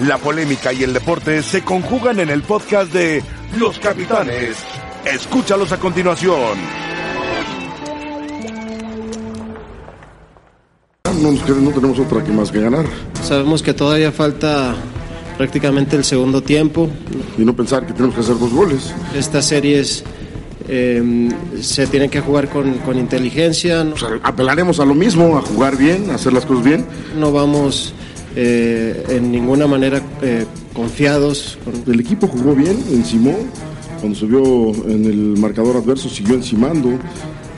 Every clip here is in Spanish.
La polémica y el deporte se conjugan en el podcast de Los Capitanes. Escúchalos a continuación. No, tenemos otra que más que ganar Sabemos que todavía falta prácticamente el segundo tiempo. y no pensar que tenemos que hacer dos goles. Estas series eh, se tienen que jugar con, con inteligencia. No, O sea, apelaremos a lo mismo, a jugar bien, a hacer las cosas bien. no vamos eh, en ninguna manera eh, confiados. con- El equipo jugó bien, encimó. Cuando se vio en el marcador adverso, siguió encimando.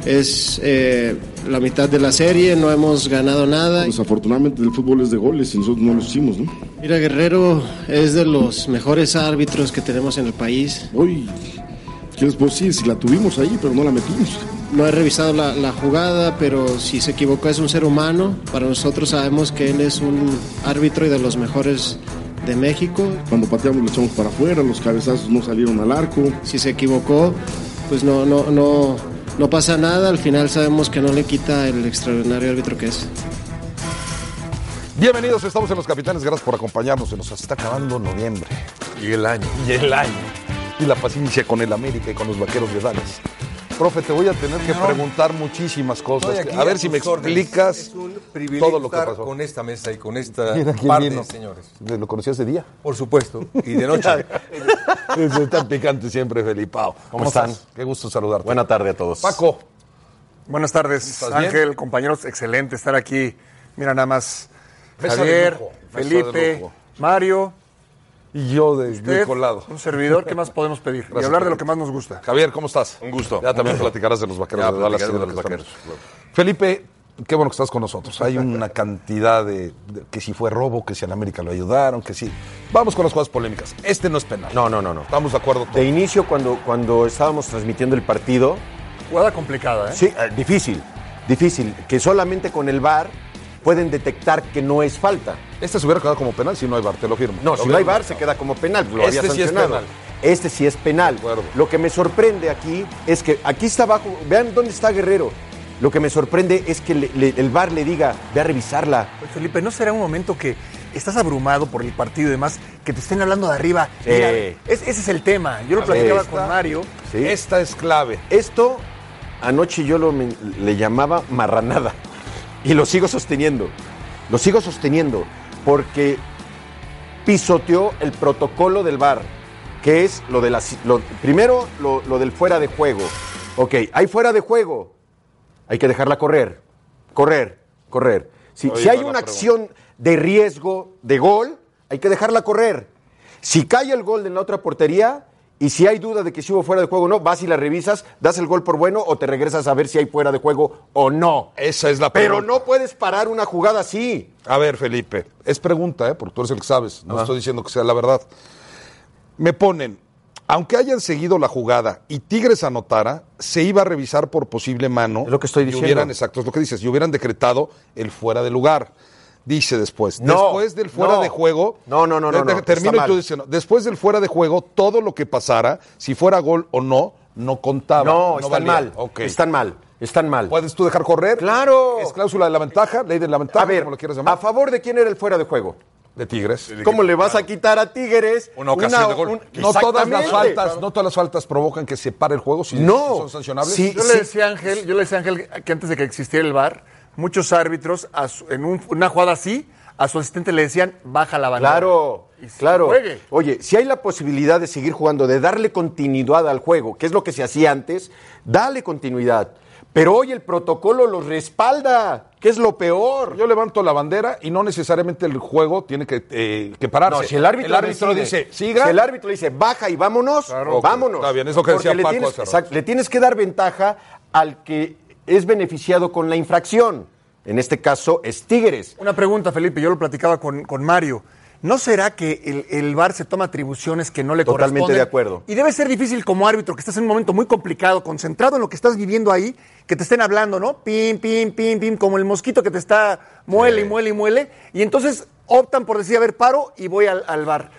Es eh, la mitad de la serie, no hemos ganado nada. Desafortunadamente el fútbol es de goles y nosotros no lo hicimos, ¿no? Mira, Guerrero es de los mejores árbitros que tenemos en el país. Hoy, ¿qué les puedo decir? Si la tuvimos ahí, pero no la metimos. No he revisado la, la jugada, pero si se equivocó es un ser humano. Para nosotros sabemos que él es un árbitro y de los mejores de México. Cuando pateamos lo echamos para afuera, los cabezazos no salieron al arco. Si se equivocó, pues no, no, no, no pasa nada. Al final sabemos que no le quita el extraordinario árbitro que es. Bienvenidos, estamos en Los Capitanes, gracias por acompañarnos. Se nos está acabando noviembre. Y el año. Y el año. Y la paciencia con el América y con los vaqueros de Dallas. Profe, te voy a tener que preguntar muchísimas cosas. A ver si me órdenes. explicas Es un privilegio todo lo que estar pasó. con esta mesa y con esta parte, vino. señores. ¿Lo conocías de día? Por supuesto. Y de noche. Es tan picante siempre, Felipao. ¿Cómo están? estás? Qué gusto saludarte. Buena tarde a todos. Paco, Buenas tardes. Ángel, compañeros, excelente estar aquí. Mira nada más, Javier, Felipe. Mario, y yo de usted, colado. un servidor, ¿qué más podemos pedir? y hablar de lo que más nos gusta. Javier, ¿cómo estás? Un gusto. Ya también platicarás de los vaqueros Ya de Dallas y platicaré de de lo los que vaqueros, estamos. Felipe, qué bueno que estás con nosotros. Hay una cantidad de, de- que si fue robo, que si en América lo ayudaron, que sí. Vamos con las cosas polémicas. Este no es penal. No, no, no, no. Estamos de acuerdo todos. De inicio, cuando, cuando estábamos transmitiendo el partido, Jugada complicada, ¿eh? sí, eh, difícil, difícil, que solamente con el VAR pueden detectar que no es falta. Este se hubiera quedado como penal si no hay bar, te lo firmo. No, Lo si no hay VAR se queda como penal, lo Este había sí es sancionado. penal. Este sí es penal. Lo que me sorprende aquí es que aquí está abajo, vean dónde está Guerrero. Lo que me sorprende es que le- le- el VAR le diga, ve a revisarla. Oye, Felipe, ¿no será un momento que estás abrumado por el partido y demás, que te estén hablando de arriba? Sí. Mira, es- ese es el tema. Yo lo platicaba Esta- con Mario. ¿sí? Esta es clave. Esto anoche yo lo le llamaba marranada y lo sigo sosteniendo. Lo sigo sosteniendo porque pisoteó el protocolo del VAR, que es lo de la lo- primero lo, lo del fuera de juego. Ok, hay fuera de juego. Hay que dejarla correr. Correr, correr. Si, si hay una acción de riesgo de gol, hay que dejarla correr. Si cae el gol en la otra portería y si hay duda de que si hubo fuera de juego o no, vas y la revisas, das el gol por bueno o te regresas a ver si hay fuera de juego o no. Esa es la Pero pregunta. no puedes parar una jugada así. A ver, Felipe, es pregunta, ¿eh? porque tú eres el que sabes. No estoy diciendo que sea la verdad. Me ponen, aunque hayan seguido la jugada y Tigres anotara, se iba a revisar por posible mano. Es lo que estoy y diciendo. hubieran, exacto, es lo que dices, y hubieran decretado el fuera de lugar. Dice después. No, después del fuera no. de juego. No, no, no, no, de- no, Termino tú no. Después del fuera de juego, todo lo que pasara, si fuera gol o no, no contaba. No, están valía. mal. Ok. Están mal. Están mal. ¿Puedes tú dejar correr? Claro. Es cláusula de la ventaja, ley de la ventaja, A ver, como lo quieras llamar. ¿a favor de quién era el fuera de juego? de Tigres. ¿Cómo le vas a quitar a Tigres Una ocasión de gol. No todas las faltas, no todas las faltas provocan que se pare el juego si, No. son sancionables. Sí. Yo le decía a Ángel, yo le decía a Ángel que antes de que existiera el VAR, muchos árbitros a su- en un- una jugada así, a su asistente le decían, baja la bandera. Claro, Y claro. juegue. Oye, si hay la posibilidad de seguir jugando, de darle continuidad al juego, que es lo que se hacía antes, dale continuidad. Pero hoy el protocolo los respalda, que es lo peor. Yo levanto la bandera y no necesariamente el juego tiene que, eh, que pararse. No, si el árbitro, decide, dice, siga. Si el árbitro dice, baja y vámonos, Claro. vámonos. Está bien, es lo que Porque decía le Paco tienes, le tienes que dar ventaja al que es beneficiado con la infracción. En este caso es Tigres. Una pregunta, Felipe, yo lo platicaba con, con Mario. ¿No será que el, el VAR se toma atribuciones que no le Totalmente corresponden? de acuerdo. Y debe ser difícil como árbitro, que estás en un momento muy complicado, concentrado en lo que estás viviendo ahí, que te estén hablando, ¿no? Pim, pim, pim, pim, como el mosquito que te está muele y muele y muele. Y entonces optan por decir, a ver, paro y voy al, al VAR.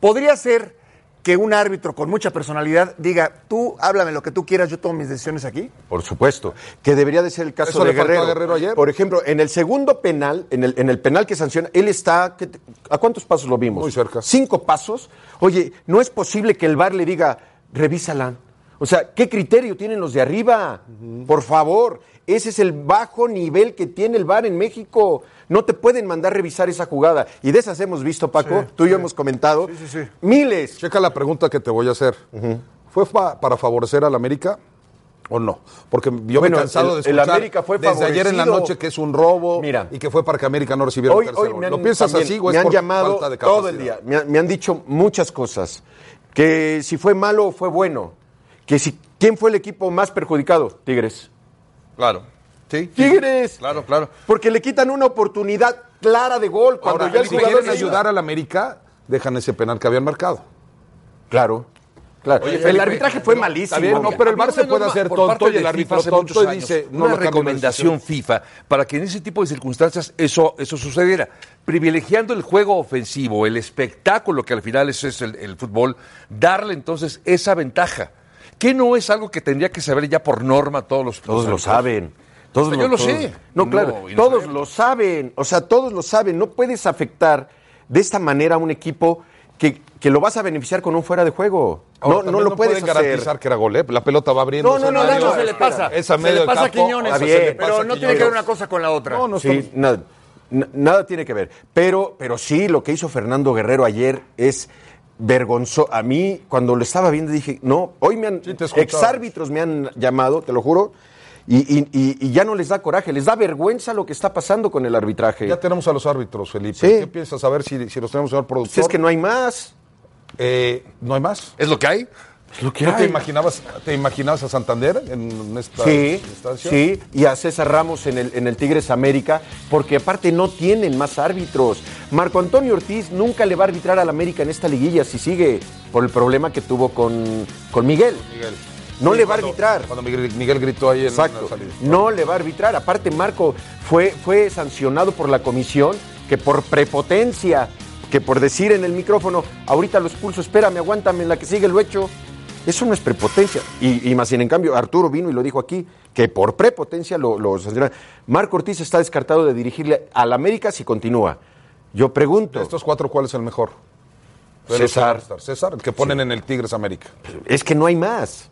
Podría ser que un árbitro con mucha personalidad diga, tú háblame lo que tú quieras, yo tomo mis decisiones aquí? Por supuesto, que debería de ser el caso Eso de le faltó a Guerrero. Guerrero ayer. Por ejemplo, en el segundo penal, en el, en el penal que sanciona, él está, ¿qué te- ¿a cuántos pasos lo vimos? Muy cerca. Cinco pasos. Oye, no es posible que el VAR le diga, revísala. O sea, ¿qué criterio tienen los de arriba? Por favor, ese es el bajo nivel que tiene el VAR en México. No te pueden mandar revisar esa jugada. Y de esas hemos visto, Paco, tú y yo hemos comentado, miles. Checa la pregunta que te voy a hacer. ¿Fue para favorecer al América o no? Porque yo Bueno, me he cansado el- de el escuchar América fue desde ayer en la noche que es un robo Mira. y que fue para que América no recibiera Hoy, el tercer hoy gol. han, ¿Lo piensas también, así o es me han por llamado falta de todo el día. Me, han- me han dicho muchas cosas. Que si fue malo o fue bueno. Que si quién fue el equipo más perjudicado. Tigres. Claro. Sí. Tigres. sí. Claro, claro. Porque le quitan una oportunidad clara de gol cuando Ahora, ya el si jugador quieren ayudar al América, dejan ese penal que habían marcado. Claro. Claro. Oye, el Felipe, arbitraje fue malísimo. está bien, no, pero el VAR se puede hacer tonto y el árbitro tonto y dice, no una recomendación. FIFA para que en ese tipo de circunstancias eso, eso sucediera. Privilegiando el juego ofensivo, el espectáculo que al final es, es el, el fútbol, darle entonces esa ventaja. Que no es algo que tendría que saber ya por norma todos los Todos lo saben. Todos O sea, yo lo todos- sé. No, No, claro, no todos lo saben. O sea, todos lo saben. No puedes afectar de esta manera a un equipo que, que lo vas a beneficiar con un fuera de juego. Ahora, no, no lo puedes pueden hacer. garantizar que era gol, ¿eh? La pelota va abriendo. No, no, no, Eso se le pasa. Es a se medio le pasa a. Quiñones. Está bien, pero no tiene que ver una cosa con la otra. No, no Sí, nada, nada tiene que ver. Pero, pero sí, lo que hizo Fernando Guerrero ayer es vergonzoso. A mí, cuando lo estaba viendo, dije, no, hoy me han, Sí, exárbitros me han llamado, te lo juro, y, y- y- y ya no les da coraje, les da vergüenza lo que está pasando con el arbitraje. Ya tenemos a los árbitros, Felipe. Sí. ¿Qué piensas? A ver si, si los tenemos, señor productor. Si es que no hay más. Eh, ¿No hay más? ¿Es lo que hay? Es lo que ¿No te imaginabas, te imaginabas a Santander en esta Sí, instancia? sí, y a César Ramos en el, en el Tigres América, porque aparte no tienen más árbitros. Marco Antonio Ortiz nunca le va a arbitrar al América en esta liguilla si sigue por el problema que tuvo con, con Miguel. Miguel. No Sí, le va a arbitrar. Cuando Miguel, Miguel gritó ahí en Exacto. la salida. No le va a arbitrar. Aparte, Marco fue, fue sancionado por la comisión que por prepotencia, que por decir en el micrófono, ahorita lo expulso, espérame, aguántame, en la que sigue lo hecho. Eso no es prepotencia. Y, y más bien, en cambio, Arturo vino y lo dijo aquí, que por prepotencia lo, lo. Marco Ortiz está descartado de dirigirle al América si continúa. Yo pregunto, De estos cuatro, ¿cuál es el mejor? César. César, el que ponen en el Tigres América. es que no hay más.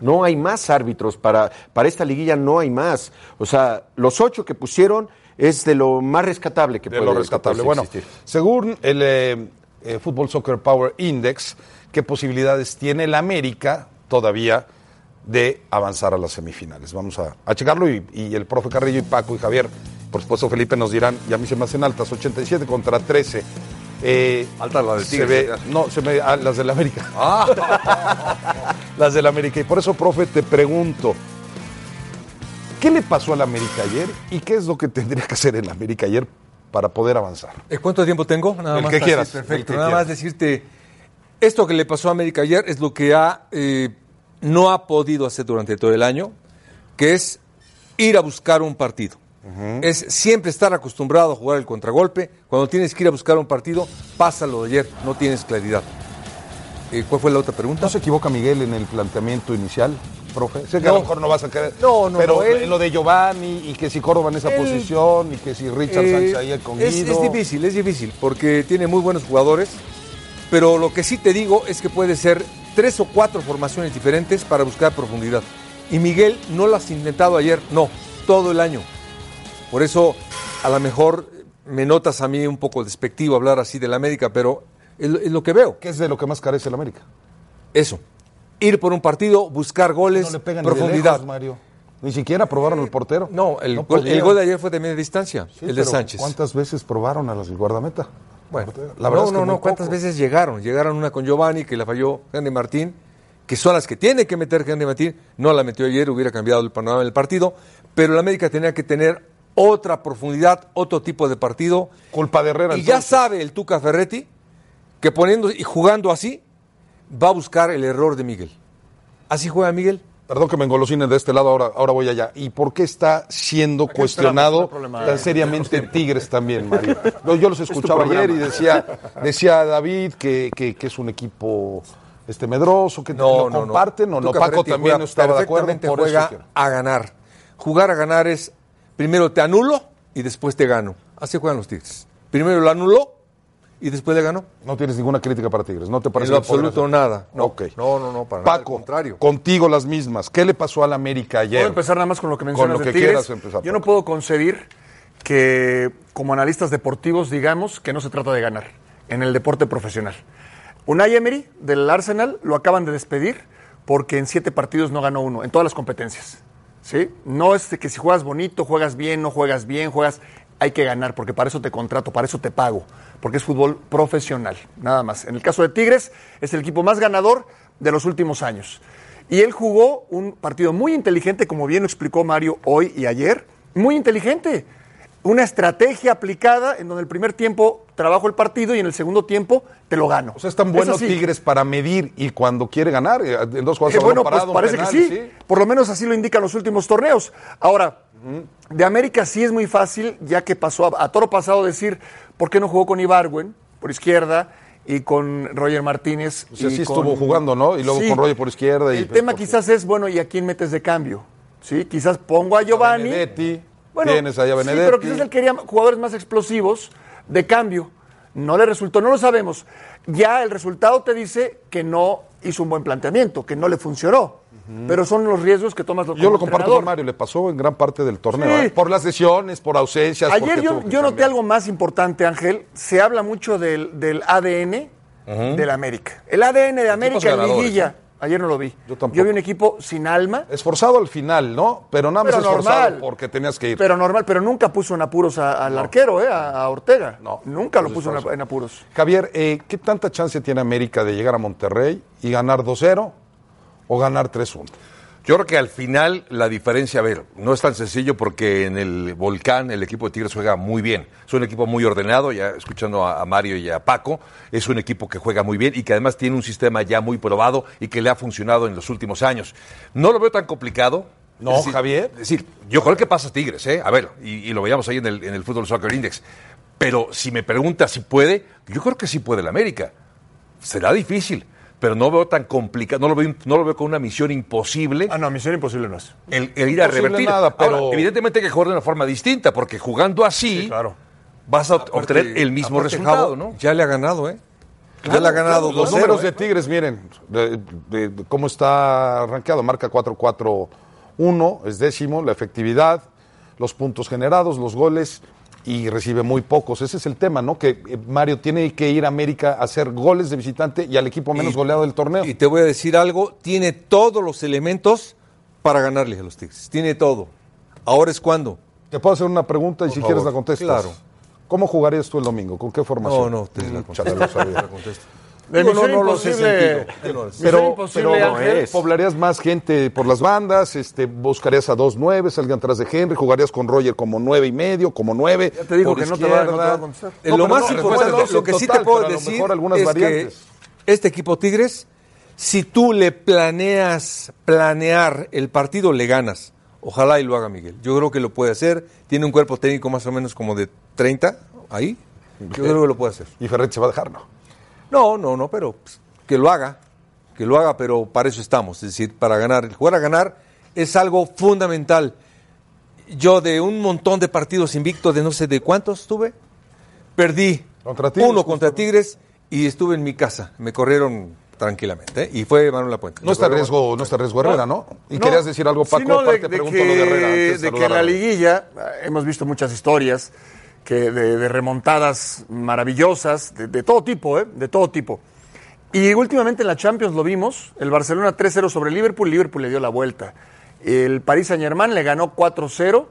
No hay más árbitros para, para esta liguilla, no hay más. O sea, los ocho que pusieron es de lo más rescatable que de puede lo rescatable. que puede Bueno, existir. según el eh, eh, Football Soccer Power Index, ¿qué posibilidades tiene el América todavía de avanzar a las semifinales? Vamos a, a checarlo y, y el profe Carrillo y Paco y Javier, por supuesto Felipe, nos dirán, y a mí se me hacen altas, 87 contra 13. Eh, Altas las del se ve-. No, se me, ah, las del América. las del América. Y por eso, profe, te pregunto, ¿qué le pasó al América ayer y qué es lo que tendría que hacer el América ayer para poder avanzar? Eh, ¿Cuánto tiempo tengo? Nada El más que así, quieras, Perfecto. que Nada quieras. más decirte, esto que le pasó a América ayer es lo que ha, eh, no ha podido hacer durante todo el año, que es ir a buscar un partido. Es siempre estar acostumbrado a jugar el contragolpe. Cuando tienes que ir a buscar un partido, pasa lo de ayer, no tienes claridad. Eh, ¿Cuál fue la otra pregunta? ¿No se equivoca Miguel en el planteamiento inicial, profe? Sé que a lo mejor no vas a querer. No, no, Pero no, él- lo de Giovanni y que si Córdoba en esa Él- posición y que si Richard Eh, Sánchez ahí con es, es difícil, es difícil, porque tiene muy buenos jugadores, pero lo que sí te digo es que puede ser tres o cuatro formaciones diferentes para buscar profundidad. Y Miguel no lo has intentado ayer, no, todo el año. Por eso, a lo mejor me notas a mí un poco despectivo hablar así del América, pero es, lo- es lo que veo. ¿Qué es de lo que más carece el América? Eso. Ir por un partido, buscar goles, No le pegan ni de profundidad. lejos, Mario. Ni siquiera probaron el portero. No, el, No gol, el gol de ayer fue de media distancia, Sí, el de Sánchez. ¿Cuántas veces probaron a las del guardameta? Bueno, La verdad no, es que no, no, ¿cuántas poco. veces llegaron? Llegaron una con Giovanni, que la falló Henry Martín, que son las que tiene que meter Henry Martín, no la metió ayer, hubiera cambiado el panorama del partido, pero el América tenía que tener otra profundidad, otro tipo de partido, Culpa de Herrera. y ya sabe el Tuca Ferretti que poniendo y jugando así, va a buscar el error de Miguel. Así juega Miguel. Perdón que me engolosine de este lado, ahora, ahora voy allá. ¿Y por qué está siendo cuestionado tan seriamente Tigres también, Mario? Yo, los escuchaba ayer y decía, decía David que, que- que es un equipo este medroso, que No, lo no, no. comparten, o no, Paco también no estaba de acuerdo, por juega a ganar. Jugar a ganar es primero te anulo y después te gano. Así juegan los Tigres. Primero lo anuló y después le ganó. No tienes ninguna crítica para Tigres, ¿no te En parece lo podría absoluto nada. No, Ok. no, no, no, para nada, Paco, al contrario. contigo las mismas. ¿Qué le pasó al América ayer? Puedo empezar nada más con lo que mencionas lo de que Tigres. quieras empezar, Yo no puedo concebir que como analistas deportivos digamos que no se trata de ganar en el deporte profesional. Unai Emery del Arsenal lo acaban de despedir porque en siete partidos no ganó uno, en todas las competencias. ¿sí? No es que si juegas bonito, juegas bien, no juegas bien, juegas... Hay que ganar porque para eso te contrato, para eso te pago, porque es fútbol profesional, nada más. En el caso de Tigres, es el equipo más ganador de los últimos años. Y él jugó un partido muy inteligente, como bien lo explicó Mario hoy y ayer. Muy inteligente. Una estrategia aplicada en donde el primer tiempo trabajo el partido y en el segundo tiempo te lo gano. O sea, es tan bueno así. Tigres para medir y cuando quiere ganar, eh, en dos jugadas Eh, bueno, parado, pues un parece penal, que sí. Por lo menos así lo indican los últimos torneos. Ahora, de América sí es muy fácil, ya que pasó a, a toro pasado decir, ¿por qué no jugó con Ibargüen por izquierda y con Roger Martínez? O sea, y sí con- estuvo jugando, ¿no? Y luego con Roger por izquierda y- El tema por- quizás es, bueno, ¿y a quién metes de cambio? ¿Sí? Quizás pongo a Giovanni. Benedetti, Bueno, tienes ahí a Sí, pero quizás él quería jugadores más explosivos de cambio. No le resultó, no lo sabemos. Ya el resultado te dice que no hizo un buen planteamiento, que no le funcionó. Pero son los riesgos que tomas Yo lo comparto entrenador. con Mario, le pasó en gran parte del torneo, Sí. ¿eh? por las lesiones, por ausencias. Ayer yo, yo noté algo más importante, Ángel. Se habla mucho del, del ADN del América. El ADN de América en liguilla. Ayer no lo vi. Yo tampoco. vi un equipo sin alma, Esforzado al final, ¿no? Pero nada más Pero esforzado normal. porque tenías que ir. pero normal, pero nunca puso en apuros a- al arquero, ¿eh? a, a Ortega. No. Nunca lo Pues puso en, en apuros. Javier, eh, ¿qué tanta chance tiene América de llegar a Monterrey y ganar 2-0 o ganar 3-1? Yo creo que al final la diferencia, a ver, no es tan sencillo porque en el Volcán el equipo de Tigres juega muy bien. Es un equipo muy ordenado, ya escuchando a, Mario y a Paco, es un equipo que juega muy bien y que además tiene un sistema ya muy probado y que le ha funcionado en los últimos años. No lo veo tan complicado. No, Es decir- Javier. Es decir, yo creo que pasa Tigres, ¿eh? A ver, y, y lo veíamos ahí en el, en el Fútbol Soccer Index. Pero si me preguntas si puede, yo creo que sí puede el América. Será difícil, pero no veo tan complicado, no lo veo, no lo veo con una misión imposible Ah, no, misión imposible no es. el, el ir a revertir. nada, pero- Ahora, evidentemente hay que jugar de una forma distinta, porque jugando así claro. vas a obtener el mismo Aparte, resultado, Javo, ¿no? Ya le ha ganado, ¿eh? ya le ha ganado Los 2-0. números ¿eh? de Tigres, miren, de- de- de cómo está rankeado. Marca 4-4-1, es décimo, la efectividad, los puntos generados, los goles y recibe muy pocos. Ese es el tema, ¿no? Que eh, Mario tiene que ir a América a hacer goles de visitante y al equipo menos Y- goleado del torneo. Y te voy a decir algo, tiene todos los elementos para ganarle a los Tigres. Tiene todo. Ahora es cuando. Te puedo hacer una pregunta y Por si favor. quieres la contestas. Claro. ¿Cómo jugarías tú el domingo? ¿Con qué formación? No, no, te la Mm, chale, lo sabía. De no, no lo sé Imposible. sentido. No, Pero, pero Ángel. es. poblarías más gente por las bandas, este, buscarías a dos nueve, salgan atrás de Henry, jugarías con Roger como nueve y medio, como nueve. Ya te digo que no te va- no te va a contestar. Eh, No, lo más no, importante, lo que sí total, te puedo decir mejor algunas es variantes. que este equipo Tigres, si tú le planeas planear el partido, le ganas. Ojalá y lo haga Miguel. Yo creo que lo puede hacer. Tiene un cuerpo técnico más o menos como de 30 ahí. Yo creo que lo puede hacer. Y Ferret se va a dejar, ¿no? No, no, no, pero pues, que lo haga, que lo haga, pero para eso estamos, es decir, para ganar. El jugar a ganar es algo fundamental. Yo de un montón de partidos invictos, de no sé de cuántos tuve, perdí Contra Tigres, uno contra Tigres y estuve en mi casa. Me corrieron tranquilamente ¿eh? y fue Manuel Lapuente. No está riesgo, no está riesgo Herrera, ¿no? Y No, querías decir algo, Paco, de- aparte de, pregunto que, lo de Herrera. antes de de que en la liguilla eh, hemos visto muchas historias que de, de remontadas maravillosas, de, de todo tipo, ¿eh? de todo tipo. Y últimamente en la Champions lo vimos, el Barcelona 3-0 sobre Liverpool, Liverpool le dio la vuelta. El Paris Saint-Germain le ganó 4-0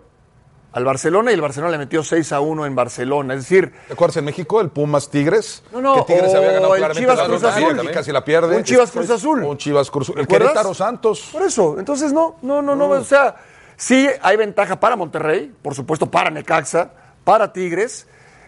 al Barcelona y el Barcelona le metió 6-1 en Barcelona. Es decir, ¿Te acuerdas en México el Pumas Tigres? No, no, Que Tigres había ganado el claramente Chivas Cruz Azul. y casi la pierde. Un Chivas Cruz Azul. Un Chivas Cruz El ¿Recuerdas? Querétaro Santos. Por eso, entonces no, no, no, no, o sea, sí hay ventaja para Monterrey, por supuesto para Necaxa, para Tigres,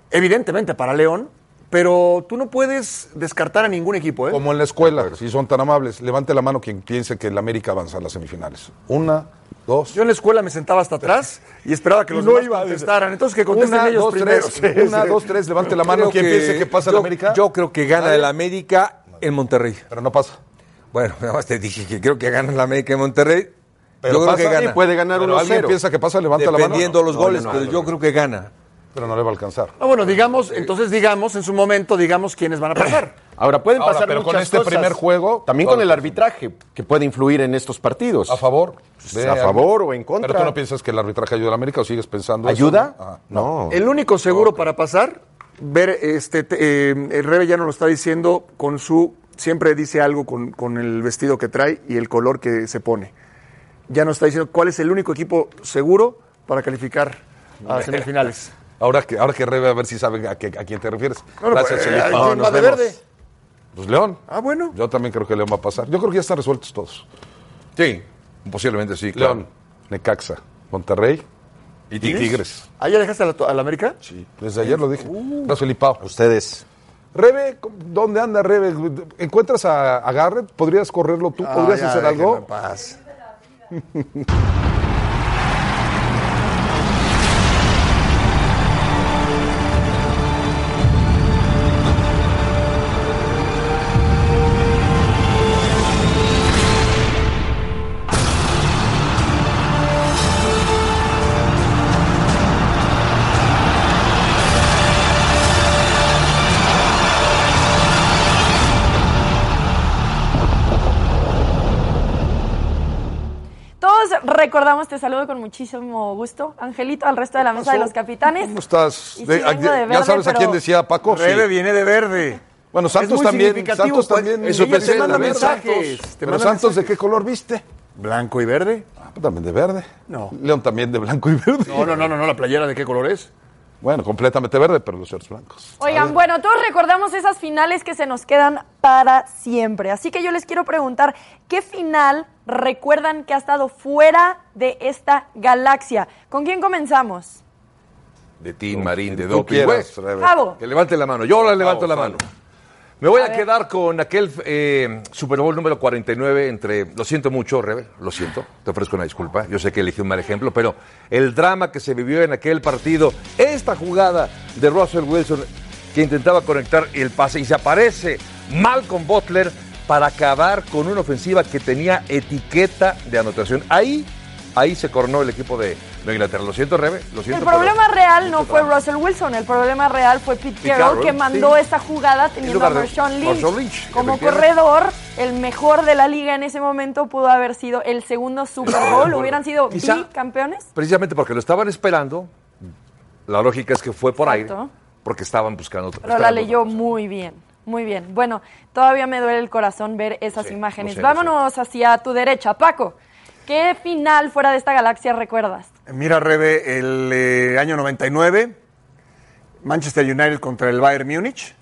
evidentemente para León, pero tú no puedes descartar a ningún equipo, ¿eh? Como en la escuela, si son tan amables, levante la mano quien piense que el América avanza a las semifinales. Una, dos. Yo en la escuela me sentaba hasta atrás y esperaba que los no demás iba contestaran. Entonces que contesten Una, ellos dos, primero. tres. Sí, Una, sí. dos, tres. Levante la mano quien piense que pasa el yo- América. Yo creo que gana el América en Monterrey. Pero no pasa. Bueno, nada más te dije que creo que gana el América en Monterrey. Pero yo creo que gana. y puede ganar 1-0. alguien piensa que pasa, levanta la mano. Dependiendo de los goles, no, no, pero yo creo que gana. Pero no le va a alcanzar. Ah, bueno, digamos, entonces digamos, en su momento, digamos quiénes van a pasar. Ahora pueden Ahora, pasar pero con este cosas. primer juego, También con el arbitraje, que puede influir en estos partidos. ¿A favor? Ve, a favor o en contra. Pero tú no piensas que el arbitraje ayuda a la América o sigues pensando eso? ¿Ayuda? Ajá. No. El único seguro para pasar, ver, este, te- eh, el Rebe ya nos lo está diciendo con su, siempre dice algo con, con el vestido que trae y el color que se pone. Ya nos está diciendo cuál es el único equipo seguro para calificar a semifinales. Ahora que, ahora que Rebe, a ver si sabe a, quién te refieres. Bueno, Gracias, pues, Felipe. ¿quién No, va nos de vemos. verde? Pues León. Ah, bueno. Yo también creo que León va a pasar. Yo creo que ya están resueltos todos. Sí, posiblemente sí, claro. León, Necaxa, Monterrey y Tigres. ¿Ah, ya dejaste a la, a la América? Sí, desde ayer lo dije. Gracias, Felipao. Ustedes. Rebe, ¿dónde anda Rebe? ¿Encuentras a, a Garrett? ¿Podrías correrlo tú? Ah, ¿Podrías ya, hacer algo? en paz. recordamos, te saludo con muchísimo gusto, Angelito, al resto de la mesa de los capitanes. ¿Cómo estás? Y De- sí vengo a- de ¿Ya sabes a quién decía Paco? Sí. Rebe viene de verde. Bueno, Es Santos muy también. Santos pues, también. eso te manda también mensajes. Santos. Te Pero Santos, ¿de qué color viste? ¿Blanco y verde? Ah, pues también de verde. No. León también de blanco y verde. No, no, no, no, no, la playera de qué color es. Bueno, completamente verde, pero los shorts blancos. Oigan, bueno, todos recordamos esas finales que se nos quedan para siempre. Así que yo les quiero preguntar, ¿qué final recuerdan que ha estado fuera de esta galaxia? ¿Con quién comenzamos? De Tim Marín, de Doping. quieras, Rebe. Que levante la mano. Yo la levanto la mano. Me voy a, quedar con aquel eh, Super Bowl número 49 entre, lo siento mucho, Rebe, lo siento, te ofrezco una disculpa, yo sé que elegí un mal ejemplo, pero el drama que se vivió en aquel partido, esta jugada de Russell Wilson que intentaba conectar el pase y se aparece Malcolm Butler para acabar con una ofensiva que tenía etiqueta de anotación. Ahí, ahí se coronó el equipo de, de Inglaterra. Lo siento, Rebe, lo siento. El pero- problema real no fue Russell Wilson, el problema real fue Pete Pete Carroll Carroll, que mandó sí. esa jugada teniendo a Marshawn Lynch. Como corredor, el mejor de la liga en ese momento pudo haber sido el segundo Super Bowl, hubieran sido Quizá- bicampeones. Precisamente porque lo estaban esperando, la lógica es que fue por Exacto. aire, porque estaban buscando otro. Pero la leyó muy bien, muy bien. Bueno, todavía me duele el corazón ver esas Sí, imágenes. sé, Vámonos hacia tu derecha, Paco. ¿Qué final fuera de esta galaxia recuerdas? Mira, Rebe, el eh, año 99, Manchester United contra el Bayern Múnich.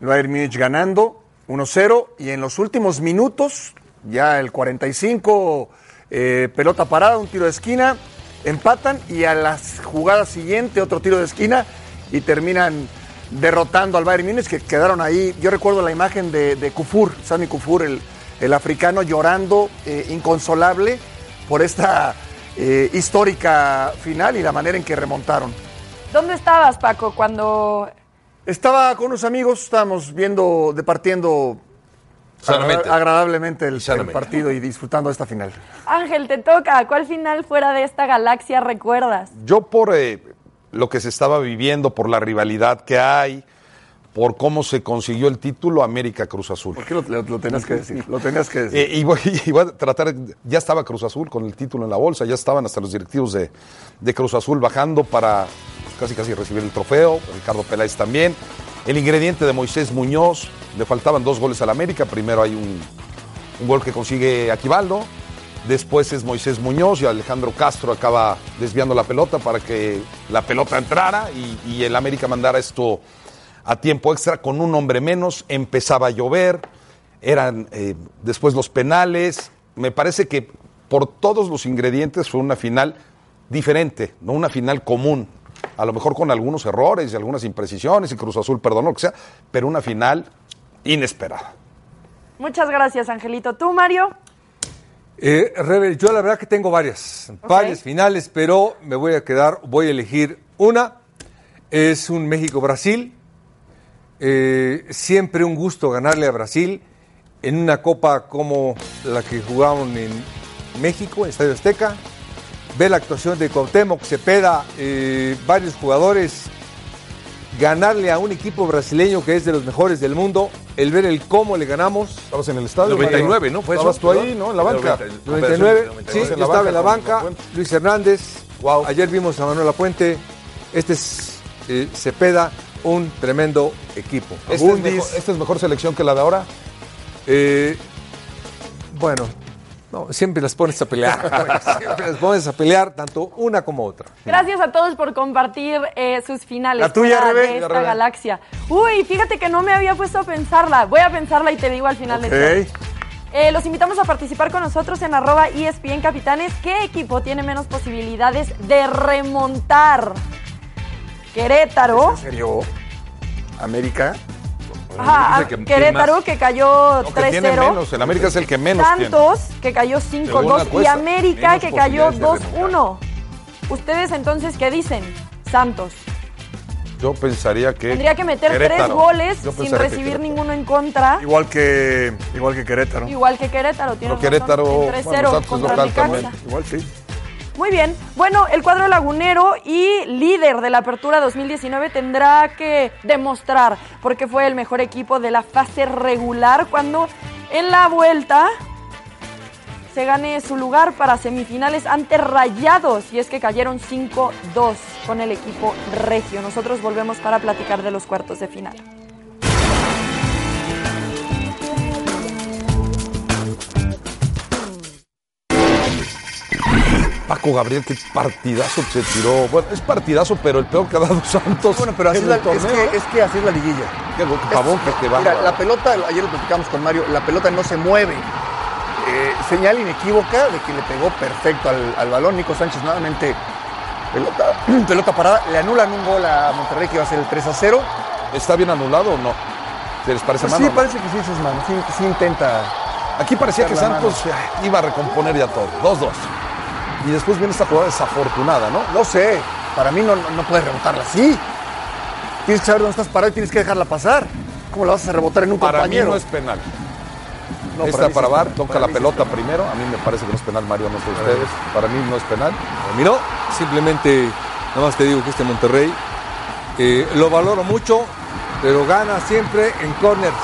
El Bayern Múnich ganando 1-0 y en los últimos minutos, ya el 45, eh, pelota parada, un tiro de esquina, empatan y a la jugada siguiente otro tiro de esquina y terminan derrotando al Bayern Múnich que quedaron ahí. Yo recuerdo la imagen de, Kufur, Sami Kufur, el, el africano llorando eh, inconsolable por esta eh, histórica final y la manera en que remontaron. ¿Dónde estabas, Paco, cuando Estaba con unos amigos, estábamos viendo, departiendo Sanamente. agradablemente el, partido y disfrutando esta final. Ángel te toca? ¿Cuál final fuera de esta galaxia recuerdas? Yo por eh, lo que se estaba viviendo, por la rivalidad que hay, por cómo se consiguió el título América Cruz Azul. ¿Por qué lo, lo- lo tenías que decir? Lo tenías que decir. Eh, y, voy, y voy a tratar, ya estaba Cruz Azul con el título en la bolsa, ya estaban hasta los directivos de, de Cruz Azul bajando para pues, casi casi recibir el trofeo, Ricardo Peláez también. El ingrediente de Moisés Muñoz, le faltaban dos goles al América, primero hay un, un gol que consigue Aquivaldo, después es Moisés Muñoz y Alejandro Castro acaba desviando la pelota para que la pelota entrara y, y el América mandara esto a tiempo extra con un hombre menos, empezaba a llover, eran eh, después los penales, me parece que por todos los ingredientes fue una final diferente, no una final común. a lo mejor con algunos errores y algunas imprecisiones, y Cruz Azul perdonó, lo que sea, pero una final inesperada. Muchas gracias, Angelito. ¿Tú, Mario? Eh, Rebel, yo la verdad que tengo varias, varias finales, pero me voy a quedar, voy a elegir una. Es un México-Brasil. Eh, siempre un gusto ganarle a Brasil en una copa como la que jugamos en México, en Estadio Azteca. Ver la actuación de Cuauhtémoc, Cepeda, eh, varios jugadores ganarle a un equipo brasileño que es de los mejores del mundo, el ver el cómo le ganamos. Estabas en el estadio. 99, ¿no? ¿Fue eso? Estabas tú ahí, ¿no? En la banca. 99, sí, en yo la estaba banca en la banca, Lapuente. Luis Hernández, ayer vimos a Manuel Puente, este es eh, Cepeda, un tremendo equipo. ¿Este es, mejor, esta es mejor selección que la de ahora? eh, bueno, no, siempre las pones a pelear, siempre las pones a pelear, tanto una como otra. Gracias a todos por compartir eh, sus finales La tuya, Rebe. de esta La Rebe. galaxia. Uy, fíjate que no me había puesto a pensarla. Voy a pensarla y te digo al final de esto. Eh, los invitamos a participar con nosotros en arroba ESPN Capitanes. ¿Qué equipo tiene menos posibilidades de remontar? Querétaro. ¿En serio? ¿América? Ajá, que- que Querétaro que cayó No, que tiene 3-0. menos. El América es el que menos Santos que cayó Según 5-2 la y América menos que cayó posibilidades de 2-1. Ustedes entonces, ¿qué dicen? Santos. tiene. Yo pensaría que. Tendría que meter Querétaro. tres goles sin recibir ninguno en contra. Igual que, igual que Querétaro. Igual que Querétaro, tiene Querétaro, razón, en bueno, 3-0 Santos es contra local también. Igual sí. Muy bien. Bueno, el cuadro lagunero y líder de la Apertura 2019 tendrá que demostrar porque fue el mejor equipo de la fase regular cuando en la vuelta se gane su lugar para semifinales ante Rayados y es que cayeron 5-2 con el equipo regio. Nosotros volvemos para platicar de los cuartos de final. Paco Gabriel, qué partidazo se tiró. Bueno, es partidazo, pero el peor que ha dado Santos. Bueno, pero así en la, el es, que, es que así es la liguilla. Qué pavón que te va. Mira, la pelota, ayer lo platicamos con Mario, la pelota no se mueve. Eh, señal inequívoca de que le pegó perfecto al, al balón. Nico Sánchez nuevamente, pelota, pelota parada. Le anulan un gol a Monterrey que iba a ser el 3 a 0. ¿Está bien anulado o no? ¿Se les parece Pues mano? sí, no? parece que sí, es mano. Sí, sí intenta. Aquí parecía que Santos iba a recomponer ya todo. 2-2. Y después viene esta jugada desafortunada, ¿no? No sé, para mí no, no, no puedes rebotarla así. Tienes que saber dónde estás parado y tienes que dejarla pasar. ¿Cómo la vas a rebotar en un Para mí compañero? no es penal. No, para Esta mí para. VAR, toca Para la mí pelota primero. A mí me parece que no es penal, Mario, no sé ustedes. Para mí no es penal. Mí no, simplemente, nada más te digo que este Monterrey eh, lo valoro mucho, pero gana siempre en corners.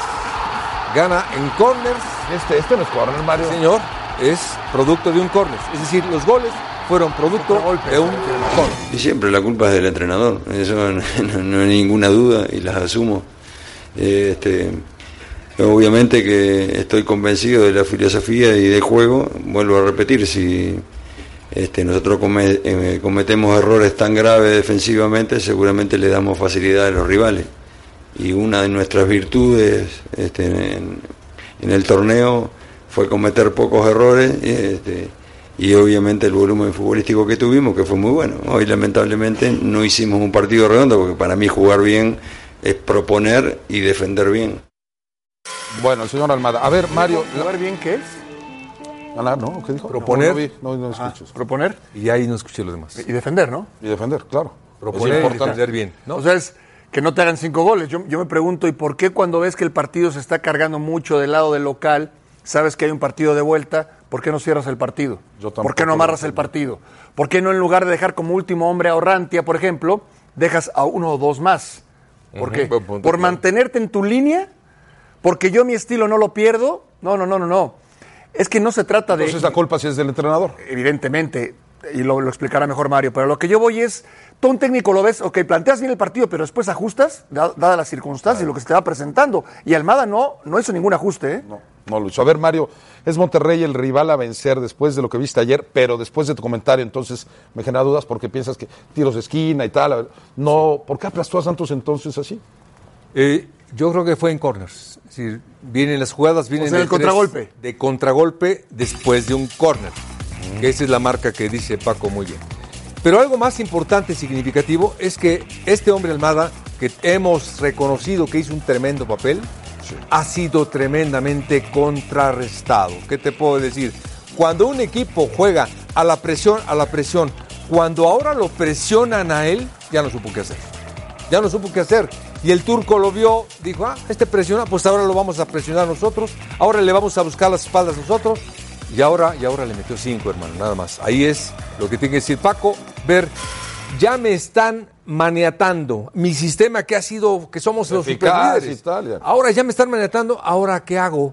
Gana en corners, Este, este no es corner, Mario. señor, es producto de un corner. Es decir, los goles fueron producto de un corner. Y siempre la culpa es del entrenador, eso no, no- no hay ninguna duda y las asumo. Eh, Este, obviamente que estoy convencido de la filosofía y del juego, vuelvo a repetir, si este, nosotros come- eh, cometemos errores tan graves defensivamente, seguramente le damos facilidad a los rivales. Y una de nuestras virtudes este, en, en el torneo fue cometer pocos errores. Este, y obviamente el volumen futbolístico que tuvimos, que fue muy bueno. Hoy lamentablemente no hicimos un partido redondo, porque para mí jugar bien es proponer y defender bien. Bueno, el señor Almada. A ver, Mario. ¿Jugar bien qué es? Ganar, ¿no? ¿Qué dijo? Proponer. No, no, no, no escucho. Proponer Y ahí no escuché los demás. y defender, ¿no? Y defender, claro. Proponer es importante. defender bien. ¿no? O sea, es que no te hagan cinco goles. Yo, yo me pregunto, ¿y por qué cuando ves que el partido se está cargando mucho del lado del local, sabes que hay un partido de vuelta, ¿por qué no cierras el partido? Yo ¿Por qué no amarras el partido? ¿Por qué no en lugar de dejar como último hombre a Orrantia, por ejemplo, dejas a uno o dos más? ¿Por qué? ¿Por claro. mantenerte en tu línea? ¿Porque yo mi estilo no lo pierdo? No, no, no, no, no. Es que no se trata de... Entonces la culpa sí es del entrenador. Evidentemente, y lo, lo explicará mejor Mario, pero lo que yo voy es, tú un técnico lo ves, ok, planteas bien el partido, pero después ajustas, da- dadas las circunstancias y lo que se te va presentando. Y Almada no, no hizo ningún ajuste, ¿eh? No, no lo hizo. A ver, Mario, es Monterrey el rival a vencer después de lo que viste ayer, pero después de tu comentario, entonces me genera dudas porque piensas que tiros de esquina y tal. No, ¿por qué aplastó a Santos entonces así? Eh, yo creo que fue en corners. Es decir, vienen las jugadas, vienen O sea, de el contragolpe. De contragolpe después de un corner. Que esa es la marca que dice Paco muy bien. Pero algo más importante y significativo es que este hombre Almada, que hemos reconocido que hizo un tremendo papel, ha sido tremendamente contrarrestado. ¿Qué te puedo decir? Cuando un equipo juega a la presión, a la presión, cuando ahora lo presionan a él, ya no supo qué hacer. Ya no supo qué hacer. Y el turco lo vio, dijo, ah, este presiona, pues ahora lo vamos a presionar nosotros, ahora le vamos a buscar las espaldas nosotros. Y ahora, y ahora le metió cinco, hermano, nada más. Ahí es lo que tiene que decir Paco, ver, ya me están maniatando. Mi sistema que ha sido, que somos los superlíderes. Ahora ya me están maniatando, ahora ¿qué hago?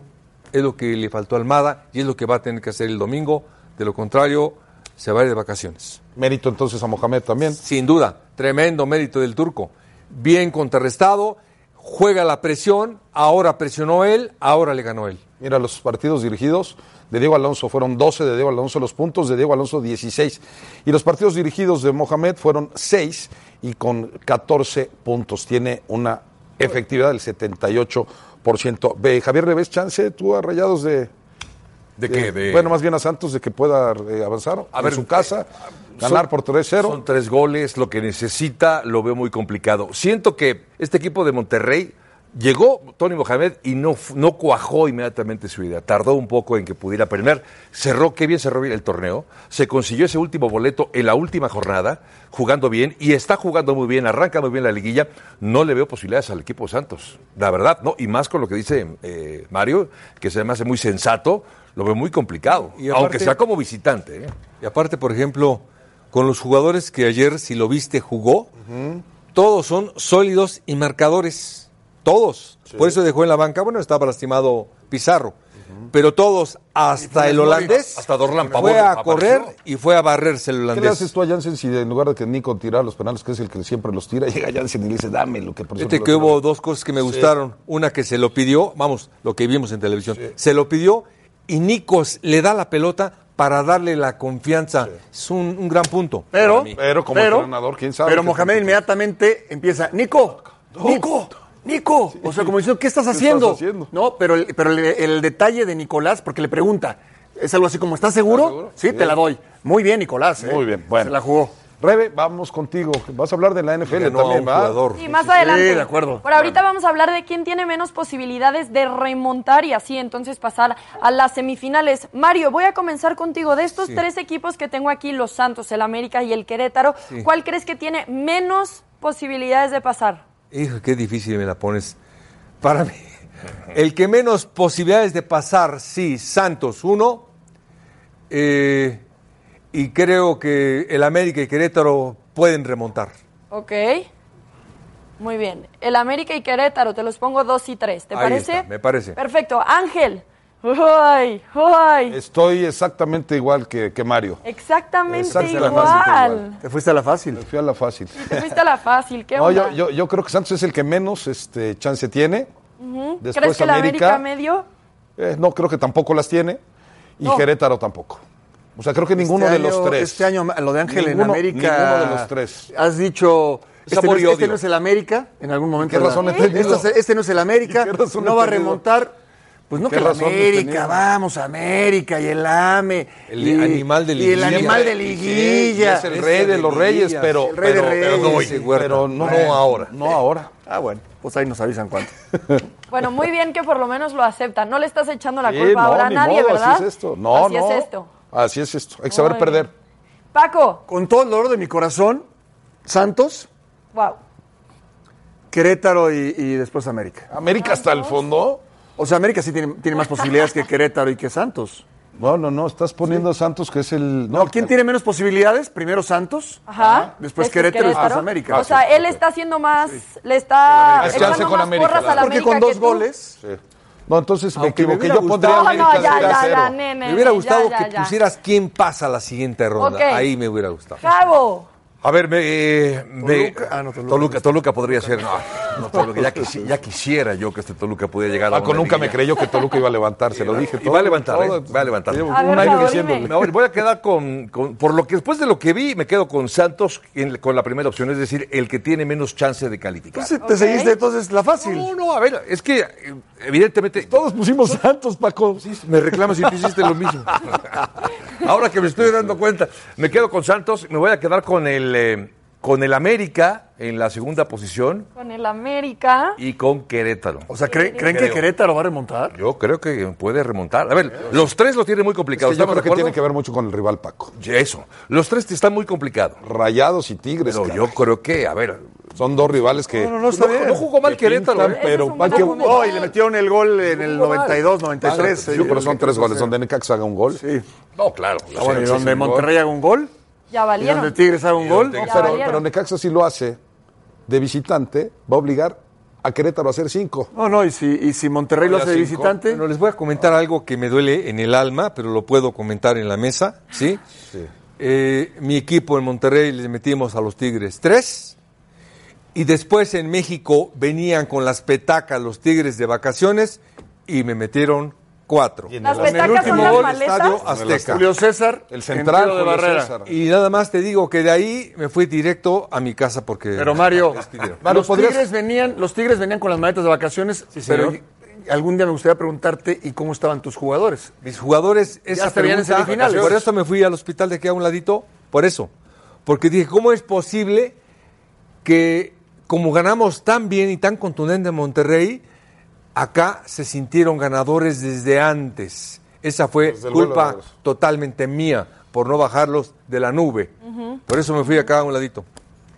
Es lo que le faltó a Almada y es lo que va a tener que hacer el domingo. De lo contrario, se va a ir de vacaciones. Mérito entonces a Mohamed también. Sin duda, tremendo mérito del turco. Bien contrarrestado, juega la presión, ahora presionó él, ahora le ganó él. Mira, los partidos dirigidos de Diego Alonso fueron 12 de Diego Alonso, los puntos de Diego Alonso 16. Y los partidos dirigidos de Mohamed fueron 6 y con 14 puntos. Tiene una efectividad del 78%. Ve, Javier, ¿le ves chance tú a Rayados de... ¿De qué? De- Bueno, más bien a Santos de que pueda eh, avanzar A a ver, su casa, Son- ganar por 3-0. Son tres goles, lo que necesita, lo veo muy complicado. Siento que este equipo de Monterrey llegó Tony Mohamed y no, no cuajó inmediatamente su idea. Tardó un poco en que pudiera premiar. Cerró, qué bien cerró bien el torneo. Se consiguió ese último boleto en la última jornada, jugando bien y está jugando muy bien, arranca muy bien la liguilla. No le veo posibilidades al equipo de Santos, la verdad, ¿no? Y más con lo que dice eh, Mario, que se me hace muy sensato, lo veo muy complicado, Y aparte- aunque sea como visitante. ¿eh? Y aparte, por ejemplo, con los jugadores que ayer, si lo viste, jugó, todos son sólidos y marcadores. Todos. Por eso dejó en la banca, bueno, estaba lastimado Pizarro. Pero todos, hasta el holandés, Hasta Dorlan fue a apareció. correr y fue a barrerse el ¿Qué le holandés. haces tú a Jansen si en lugar de que Nico tirar los penales, que es el que siempre los tira, llega Jansen y le dice, dame lo que por Fíjate ejemplo, que hubo dos cosas que me gustaron. Una que se lo pidió, vamos, lo que vimos en televisión, se lo pidió y Nicos le da la pelota para darle la confianza. Es un, un gran punto. Pero, para mí. Pero como entrenador, quién sabe Pero Mohamed inmediatamente empieza, Nico, Nico, Nico. O sea, como diciendo, ¿qué estás ¿Qué haciendo? estás haciendo? No, pero, el, pero el, el detalle de Nicolás, porque le pregunta, es algo así como, ¿estás seguro? seguro? Sí, te la doy. Muy bien, Nicolás. ¿eh? Muy bien, bueno. Se la jugó. Rebe, vamos contigo. Vas a hablar de la NFL a también, ¿va? jugador. Sí, más adelante. de acuerdo. Por ahorita vamos a hablar de quién tiene menos posibilidades de remontar y así entonces pasar a las semifinales. Mario, voy a comenzar contigo. De estos Sí. tres equipos que tengo aquí, los Santos, el América y el Querétaro, Sí. ¿cuál crees que tiene menos posibilidades de pasar? Hijo, qué difícil me la pones. Para mí, el que menos posibilidades de pasar, sí, Santos, uno. eh, y creo que el América y Querétaro pueden remontar. Ok. Muy bien. El América y Querétaro, te los pongo dos y tres. ¿Te Ahí parece? está, me parece. Perfecto. Ángel. Uy, uy. Estoy exactamente igual que, que Mario. Exactamente Exactamente igual. Te fuiste a la fácil. Me fui a la fácil. Te fuiste a la fácil. ¿Qué No, yo, yo, yo creo que Santos es el que menos este, chance tiene. Después ¿Crees que el América. América medio? eh, no, creo que tampoco las tiene. Y No. Querétaro tampoco. O sea, creo que ninguno Este de los tres. Este año, lo de Ángel en Ninguno- América. ninguno de los tres. Has dicho. Es Este no este no es el América, en algún momento. ¿Qué razón he tenido? Este, es- este no es el América, ¿Qué razón no va a tenido? remontar. Pues no ¿Qué que he América, vamos, América y el AME. El y, animal de Y el liguilla. animal de Sí, liguilla. es el rey de los reyes, pero, El rey de pero, reyes. pero no, pero Bueno. ahora. No ahora. Ah, bueno, pues ahí nos avisan cuánto. Bueno, muy bien que por lo menos lo aceptan. No le estás echando la Sí, culpa no, ahora a nadie, modo, ¿verdad? Así es esto. No, Así no. es esto. Así es esto. Hay que saber Muy perder. bien. Paco. Con todo el dolor de mi corazón, Santos, Wow. Querétaro y, y después América. América hasta el fondo. O sea, América sí tiene, tiene más posibilidades que Querétaro y que Santos. No, no, no. Estás poniendo a Santos, que es el. No, ¿quién tiene menos posibilidades? Primero Santos. Ajá. Después Querétaro y después América. O sea, él está haciendo más, le está Es echando con más América, porras a la Porque América con que dos tú. goles. Sí. No, entonces me Aunque me equivoqué. hubiera Yo pondría gustado- a No, América no, ya, ya, 0. ya, nene. Me hubiera gustado ya, ya, que ya. pusieras quién pasa a la siguiente ronda. Ok. Ahí me hubiera gustado. Javo. A ver, me, eh, me- Toluca. Ah, no, Toluca. Toluca, Toluca podría ser. No, no, Toluca, ya, quisi- ya quisiera yo que este Toluca pudiera llegar a Paco nunca me creyó que Toluca iba a levantar, se lo dije. Y todo- va a levantar, ¿eh? todo- Va a levantar. Llevo A ver, un año diciéndole. voy, a quedar con, con- por lo que después de lo que vi, me quedo con Santos en- con la primera opción, es decir, el que tiene menos chance de calificar. Entonces te seguiste entonces la fácil. No, no, a ver, es que eh, evidentemente. Todos pusimos Santos, Paco. Me reclamas si tú hiciste lo mismo. Ahora que me estoy dando cuenta, me quedo con Santos, me voy a quedar con el, eh, con el América en la segunda posición Con el América. y con Querétaro. O sea, ¿creen, ¿creen que. Querétaro va a remontar? Yo creo que puede remontar. A ver, los tres lo tienen muy Es complicado. que yo ¿estamos creo que tiene que ver mucho con el rival Paco. Eso. Los tres están muy complicados. Rayados y Tigres. Pero caray. yo creo que, a ver. Son dos rivales que. No, no, no, está bien. No jugó mal que Querétaro, pintan, ¿eh? pero es buen que-. Oh, y le metieron el gol en el 92, 93. Sí, pero son tres goles. Donde Necaxa haga un gol. Sí. No, claro. Ah, bueno, y sí, donde sí. Monterrey haga un gol, Ya y valieron. donde Tigres haga un gol. Ya pero, pero Necaxa si lo hace de visitante, va a obligar a Querétaro a hacer cinco. No, no, y si, y si Monterrey lo hace de cinco. visitante, Bueno, les voy a comentar algo que me duele en el alma, pero lo puedo comentar en la mesa, ¿sí? Eh, mi equipo en Monterrey les metimos a los Tigres tres, y después en México venían con las petacas los Tigres de vacaciones y me metieron cuatro. Las En el petacas son último las gol. Estadio Azteca. Julio César, El en central de barrera. César. Y nada más te digo que de ahí me fui directo a mi casa porque... Pero Mario, los, ¿podrías- tigres venían, los Tigres venían con las maletas de vacaciones, pero señor. algún día me gustaría preguntarte y cómo estaban tus jugadores. Mis jugadores, esa en pregunta, semifinales. Por eso me fui al hospital de aquí a un ladito, por eso. Porque dije, ¿cómo es posible que como ganamos tan bien y tan contundente en Monterrey, acá se sintieron ganadores desde antes? Esa fue culpa totalmente mía por no bajarlos de la nube. Por eso me fui acá a un ladito.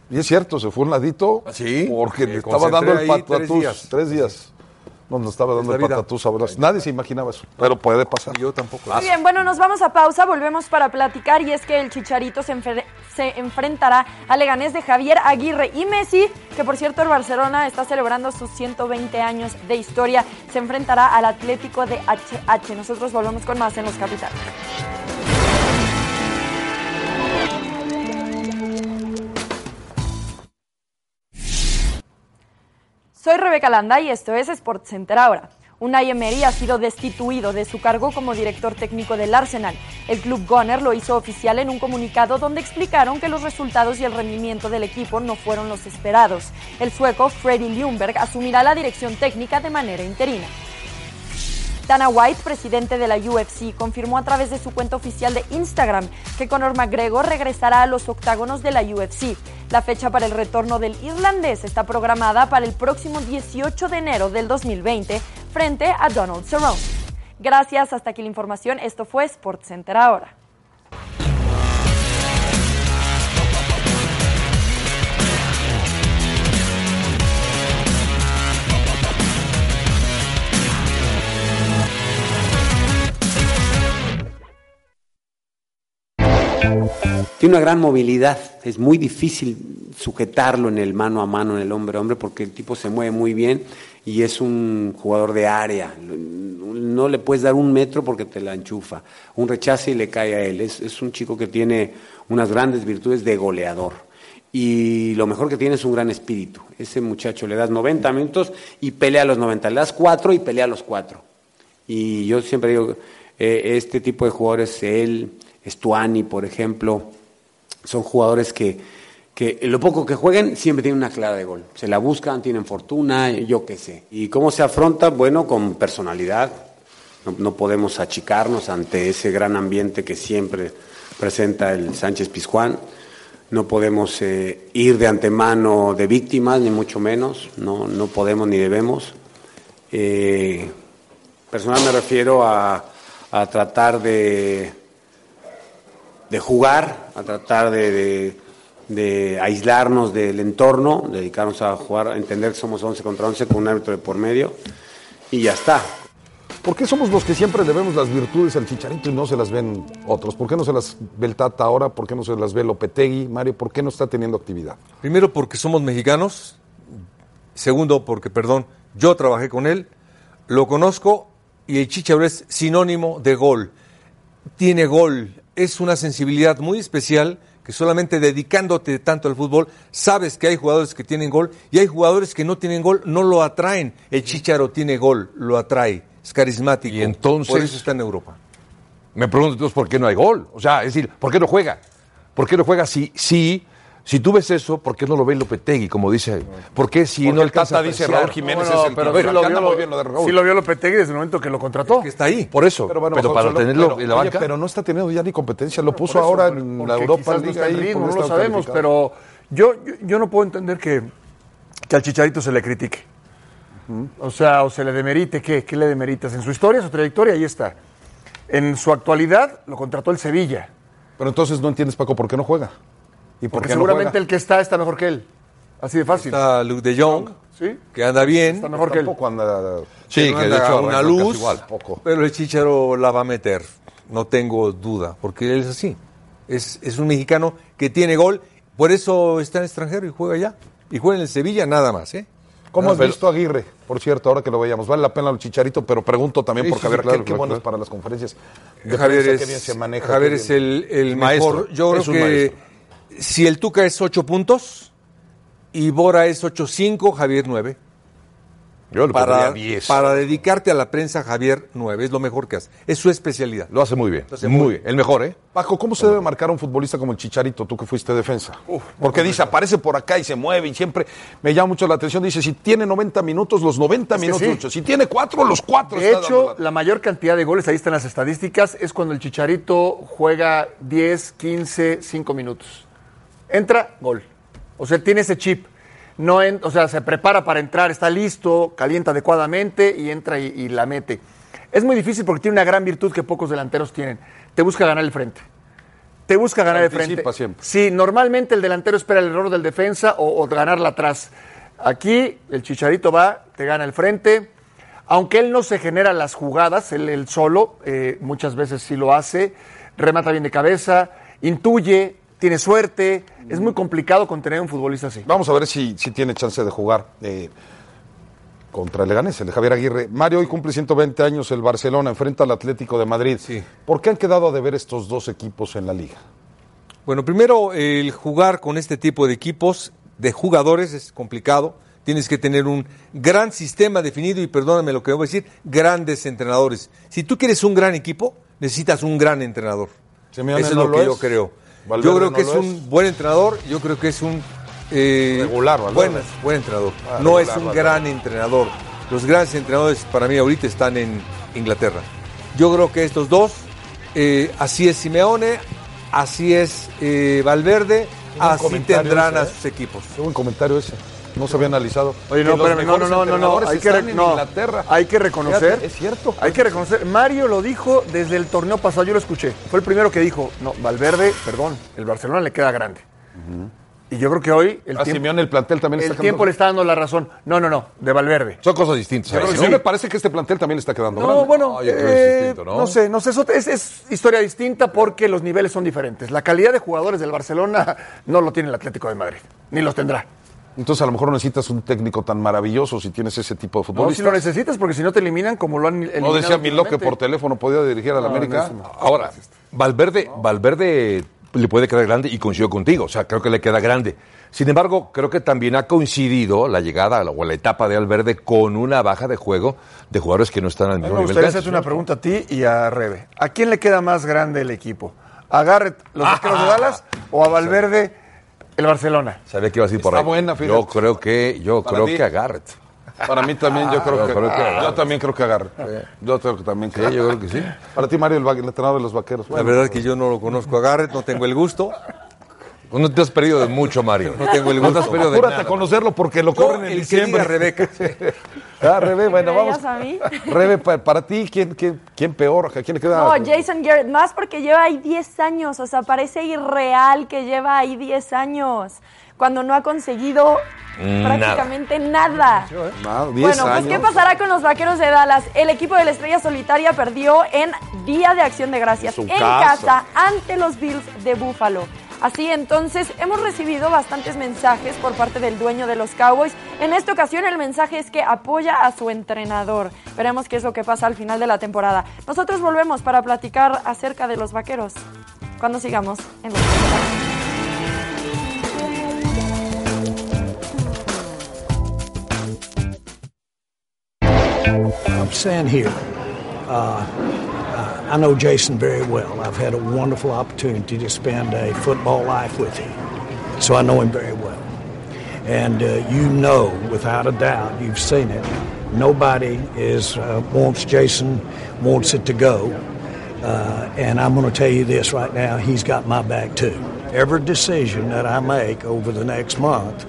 Y es cierto, se fue un ladito. Sí, Porque me le estaba dando el tres patatús. días. Tres días. No, nos estaba dando el patatús. sabroso. Nadie se imaginaba eso. Pero puede pasar. Yo tampoco. Muy bien, bueno, nos vamos a pausa, volvemos para platicar y es que el Chicharito se, enfre- se enfrentará al Leganés de Javier Aguirre y Messi, que por cierto el Barcelona está celebrando sus 120 años de historia, se enfrentará al Atlético de HH. Nosotros volvemos con más en Los Capitales. Soy Rebeca Landa y esto es SportsCenter ahora. Unai Emery ha sido destituido de su cargo como director técnico del Arsenal. El club Gunner lo hizo oficial en un comunicado donde explicaron que los resultados y el rendimiento del equipo no fueron los esperados. El sueco Freddy Ljungberg asumirá la dirección técnica de manera interina. Dana White, presidente de la UFC, confirmó a través de su cuenta oficial de Instagram que Conor McGregor regresará a los octágonos de la UFC. La fecha para el retorno del irlandés está programada para el próximo 18 de enero del 2020 frente a Donald Cerrone. Gracias, hasta aquí la información. Esto fue SportsCenter ahora. Tiene una gran movilidad, es muy difícil sujetarlo en el mano a mano, en el hombre a hombre, porque el tipo se mueve muy bien y es un jugador de área. No le puedes dar un metro porque te la enchufa. Un rechace y le cae a él. Es, es un chico que tiene unas grandes virtudes de goleador. Y lo mejor que tiene es un gran espíritu. Ese muchacho le das 90 minutos y pelea a los 90. Le das 4 y pelea a los 4. Y yo siempre digo, eh, este tipo de jugadores, él, Stuani, por ejemplo, son jugadores que, que lo poco que jueguen siempre tienen una clara de gol. Se la buscan, tienen fortuna, yo qué sé. ¿Y cómo se afronta? Bueno, con personalidad. No, no podemos achicarnos ante ese gran ambiente que siempre presenta el Sánchez Pizjuán. No podemos eh, ir de antemano de víctimas, ni mucho menos. No, no podemos ni debemos. Eh, personal me refiero a, a tratar de, de jugar, a tratar de, de- de aislarnos del entorno, dedicarnos a jugar, a entender que somos 11 contra 11 con un árbitro de por medio y ya está. ¿Por qué somos los que siempre le vemos las virtudes al Chicharito y no se las ven otros? ¿Por qué no se las ve el Tata ahora? ¿Por qué no se las ve Lopetegui? Mario, ¿por qué no está teniendo actividad? Primero porque somos mexicanos. Segundo porque, perdón, yo trabajé con él, lo conozco y el Chicharo es sinónimo de gol. Tiene gol, es una sensibilidad muy especial que solamente dedicándote tanto al fútbol sabes que hay jugadores que tienen gol y hay jugadores que no tienen gol, no lo atraen. El Chicharo tiene gol, lo atrae, es carismático. Y entonces- Por eso está en Europa. Me pregunto entonces por qué no hay gol. O sea, es decir, ¿por qué no juega? ¿Por qué no juega si, si Si tú ves eso, ¿por qué no lo ve Lopetegui, como dice? ¿Por qué si Porque no el Tata dice? Raúl Jiménez No, no, es el pero sí lo, vio, andamos viendo de Raúl. sí lo vio Lopetegui desde el momento que lo contrató. Que está ahí. Por eso. Pero bueno, pero para tenerlo pero, en la oye, banca. pero no está teniendo ya ni competencia, lo puso eso, ahora en la Europa no ritmo, no lo sabemos, pero yo, yo, yo no puedo entender que, que al Chicharito se le critique. O sea, o se le demerite, ¿qué? ¿Qué le demeritas? En su historia, su trayectoria, ahí está. En su actualidad, lo contrató el Sevilla. Pero entonces no entiendes, Paco, por qué no juega. ¿Y por Porque qué no seguramente juega? el que está está mejor que él. Así de fácil. Está Luke de Jong, ¿Sí? que anda bien. Está mejor que él. Tampoco anda... Sí, no que de hecho a una luz, igual. Poco. pero el Chicharo la va a meter. No tengo duda, porque él es así. Es, es un mexicano que tiene gol, por eso está en extranjero y juega allá. Y juega en el Sevilla nada más, ¿eh? ¿Cómo No, has pero- visto a Aguirre? Por cierto, ahora que lo veíamos, vale la pena el chicharito, pero pregunto también Sí, por sí, Javier, claro, qué, qué claro, bueno es para las conferencias. de Javier es, bien se maneja. Javier es el, el Maestro, mejor. Yo es creo que si el Tuca es 8 puntos y Bora es 8-5, Javier 9. Yo le Para, pondría 10. para dedicarte a la prensa, Javier 9. Es lo mejor que hace. Es su especialidad. Lo hace muy bien. Lo hace muy muy bien. El mejor, ¿eh? Paco, ¿cómo se debe marcar a un futbolista como el Chicharito, tú que fuiste defensa? Porque dice, aparece por acá y se mueve y siempre me llama mucho la atención. Dice, si tiene 90 minutos, los 90 Es minutos, sí. ocho. Si tiene 4, los 4. De hecho, la mayor cantidad de goles, ahí están las estadísticas, es cuando el Chicharito juega 10, 15, 5 minutos. Entra, gol. O sea, tiene ese chip. No en- o sea, se prepara para entrar, está listo, calienta adecuadamente y entra y, y la mete. Es muy difícil porque tiene una gran virtud que pocos delanteros tienen. Te busca ganar el frente. Te busca ganar el frente. Siempre. Sí, normalmente el delantero espera el error del defensa o, o ganarla atrás. Aquí el Chicharito va, te gana el frente. Aunque él no se genera las jugadas, él, él solo, eh, muchas veces sí lo hace, remata bien de cabeza, intuye, tiene suerte. Es muy complicado contener a un futbolista así. Vamos a ver si, si tiene chance de jugar eh, contra el Leganés, el de Javier Aguirre. Mario, hoy cumple 120 años el Barcelona, enfrenta al Atlético de Madrid. Sí. ¿Por qué han quedado a deber estos dos equipos en la liga? Bueno, primero, el jugar con este tipo de equipos, de jugadores, es complicado. Tienes que tener un gran sistema definido y, perdóname lo que voy a decir, grandes entrenadores. Si tú quieres un gran equipo, necesitas un gran entrenador. Eso es lo lo que es. yo creo. Valverde yo creo que es es. un buen entrenador, yo creo que es un... eh, Regular, buen, buen entrenador. Ah, no regular, es un Valverde. gran entrenador. Los grandes entrenadores para mí ahorita están en Inglaterra. Yo creo que estos dos, eh, así es Simeone, así es eh, Valverde, así tendrán ese, a ¿eh? sus equipos. Qué buen comentario ese. No se había analizado. Oye, no, espérame, no, no, no, no, no, hay que, en no, Inglaterra. hay que reconocer. Fíjate, es cierto. Hay que reconocer. Mario lo dijo desde el torneo pasado, yo lo escuché. Fue el primero que dijo, no, Valverde, perdón, el Barcelona le queda grande. Y yo creo que hoy el A tiempo, Simeone el plantel también el está tiempo le está dando la razón. No, no, no, de Valverde. Son cosas distintas. Pero sí me parece que este plantel también le está quedando No, grande. bueno, No, eh, distinto, ¿no? ¿no? sé, no sé, eso es, es historia distinta porque los niveles son diferentes. La calidad de jugadores del Barcelona no lo tiene el Atlético de Madrid, ni los tendrá. Entonces a lo mejor no necesitas un técnico tan maravilloso si tienes ese tipo de No, si futbolistas. lo necesitas porque si no te eliminan como lo han eliminado. No decía Miló que por teléfono podía dirigir a la No, América. no, eso no. Ahora, Valverde, Valverde le puede quedar grande y coincido contigo, o sea, creo que le queda grande. Sin embargo, creo que también ha coincidido la llegada o la etapa de Valverde con una baja de juego de jugadores que no están al mismo me nivel gustaría que hacerte una pregunta a ti y a Rebe. ¿A quién le queda más grande el equipo? ¿A Garrett, los vaqueros de Dallas o a Valverde, el Barcelona? Sabía que iba a decir por Está ahí. buena, fíjate. yo creo que, yo Para creo ti. que a Garrett. Para mí también yo creo que, creo que yo también creo que agarre. Yo creo que también Sí, yo creo que sí. Para ti Mario el, va- el entrenador de los vaqueros. La Bueno, verdad es que yo no lo conozco a Garrett, no tengo el gusto. No te has perdido de mucho, Mario. No tengo el No te has gusto. perdido de apúrate nada. a conocerlo porque lo corren en el diciembre. Rebeca. Ah, Rebe, bueno, ¿Me vamos. a mí? Rebe, pa- para, ti, ¿quién, quién, quién peor? ¿A quién le queda? No, Jason Garrett, más porque lleva ahí 10 años, o sea, parece irreal que lleva ahí 10 años, cuando no ha conseguido prácticamente nada. 10 Bueno, pues años. ¿qué pasará con los Vaqueros de Dallas? El equipo de la Estrella Solitaria perdió en Día de Acción de Gracias En casa. casa ante los Bills de Buffalo. Así entonces, hemos recibido bastantes mensajes por parte del dueño de los Cowboys. En esta ocasión el mensaje es que apoya a su entrenador. Veremos qué es lo que pasa al final de la temporada. Nosotros volvemos para platicar acerca de los Vaqueros cuando sigamos en los I'm uh, uh, I know Jason very well. I've had a wonderful opportunity to spend a football life with him. so I know him very well. And uh, you know, without a doubt, you've seen it. Nobody is uh, wants Jason wants it to go. Uh, and I'm going to tell you this right now: he's got my back too. Every decision that I make over the next month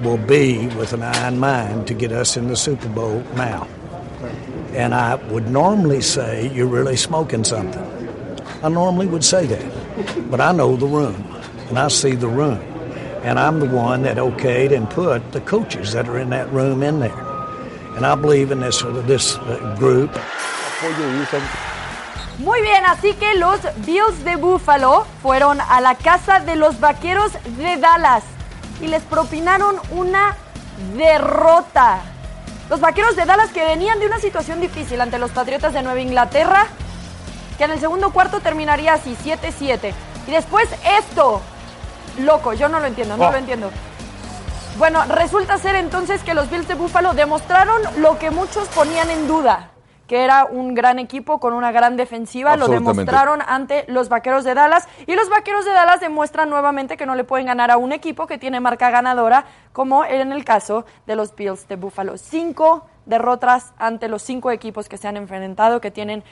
will be with an eye in mind to get us in the Super Bowl now. And I would normally say you're really smoking something. I normally would say that, but I know the room, and I see the room, and I'm the one that okayed and put the coaches that are in that room in there, and I believe in this this uh, group. Muy bien, así que los Bills de Buffalo fueron a la casa de los Vaqueros de Dallas y les propinaron una derrota. Los Vaqueros de Dallas que venían de una situación difícil ante los Patriotas de Nueva Inglaterra, que en el segundo cuarto terminaría así, 7-7. Y después esto. Loco, yo no lo entiendo, no Oh. lo entiendo. Bueno, resulta ser entonces que los Bills de Buffalo demostraron lo que muchos ponían en duda, que era un gran equipo con una gran defensiva, lo demostraron ante los Vaqueros de Dallas y los Vaqueros de Dallas demuestran nuevamente que no le pueden ganar a un equipo que tiene marca ganadora, como en el caso de los Bills de Buffalo. Cinco derrotas ante los cinco equipos que se han enfrentado, que tienen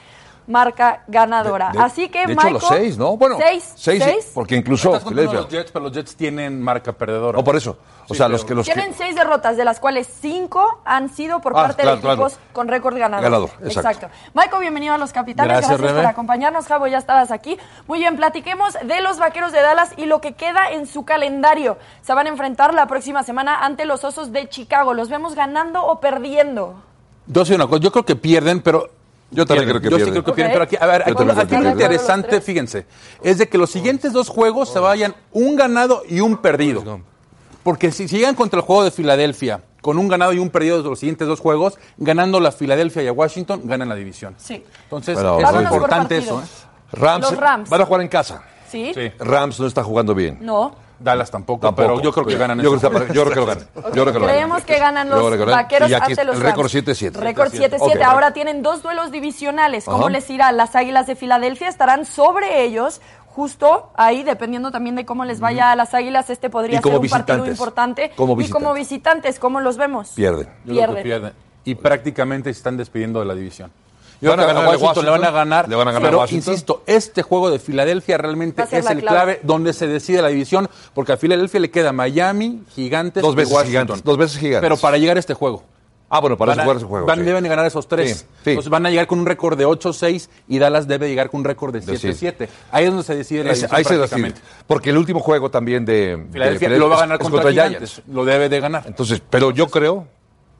marca ganadora. De- Así que de hecho, Michael, los seis, ¿no? Bueno, seis, seis, seis. porque incluso Estás los Jets, pero los Jets tienen marca perdedora. No, por eso. O Sí, sea, pero- los que los que- Tienen seis derrotas, de las cuales cinco han sido por Ah, parte claro, de claro. equipos con récord ganador. Ganador, exacto. Michael, bienvenido a Los Capitanes. Gracias, Gracias, por acompañarnos. Javo, ya estabas aquí. Muy bien, platiquemos de los Vaqueros de Dallas y lo que queda en su calendario. Se van a enfrentar la próxima semana ante los Osos de Chicago. ¿Los vemos ganando o perdiendo? Yo sé una cosa, yo creo que pierden, pero. Yo también creo que Yo sí pierden. creo que pierden, pero aquí, a ver, aquí, aquí que lo interesante, fíjense, es de que los siguientes dos juegos se vayan un ganado y un perdido. Porque si, si llegan contra el juego de Filadelfia con un ganado y un perdido de los siguientes dos juegos, ganando la Filadelfia y a Washington, ganan la división. Sí. Entonces, Pero- es importante eso. ¿eh? Rams, Los Rams. van a jugar en casa. ¿Sí? Sí. Rams no está jugando bien. No. Dallas tampoco, Tampoco. pero yo creo que ganan Yo esos creo que, yo creo que lo ganan. Yo creo que lo ganan. Creemos que ganan los creo que vaqueros ante los el récord 7-7. Récord 7-7. Ok. Ahora tienen dos duelos divisionales. ¿Cómo Ajá. les irá? Las Águilas de Filadelfia estarán sobre ellos. Justo ahí, dependiendo también de cómo les vaya a las Águilas, este podría ser un partido importante. Como Y como visitantes. ¿cómo los vemos? Pierden. Yo creo Pierden. que pierden. Y prácticamente se están despidiendo de la división. Van a creo que ganar a Washington, le van a ganar. Le van a ganar a pero, Washington. insisto, este juego de Filadelfia realmente es el clave. clave donde se decide la división, porque a Filadelfia le queda Miami, Gigantes Dos y veces Washington. gigantes. Dos veces gigantes. Pero para llegar a este juego. Ah, bueno, para van eso a- jugar ese juego. van- sí. Deben de ganar esos tres. Sí, sí. Entonces van a llegar con un récord de 8-6 y Dallas debe llegar con un récord de De 7-7. Ahí es donde se decide la división ahí se decide. prácticamente. Porque el último juego también de de Filadelfia lo va a ganar es contra. Gigantes. Lo debe de ganar. Entonces, pero yo creo,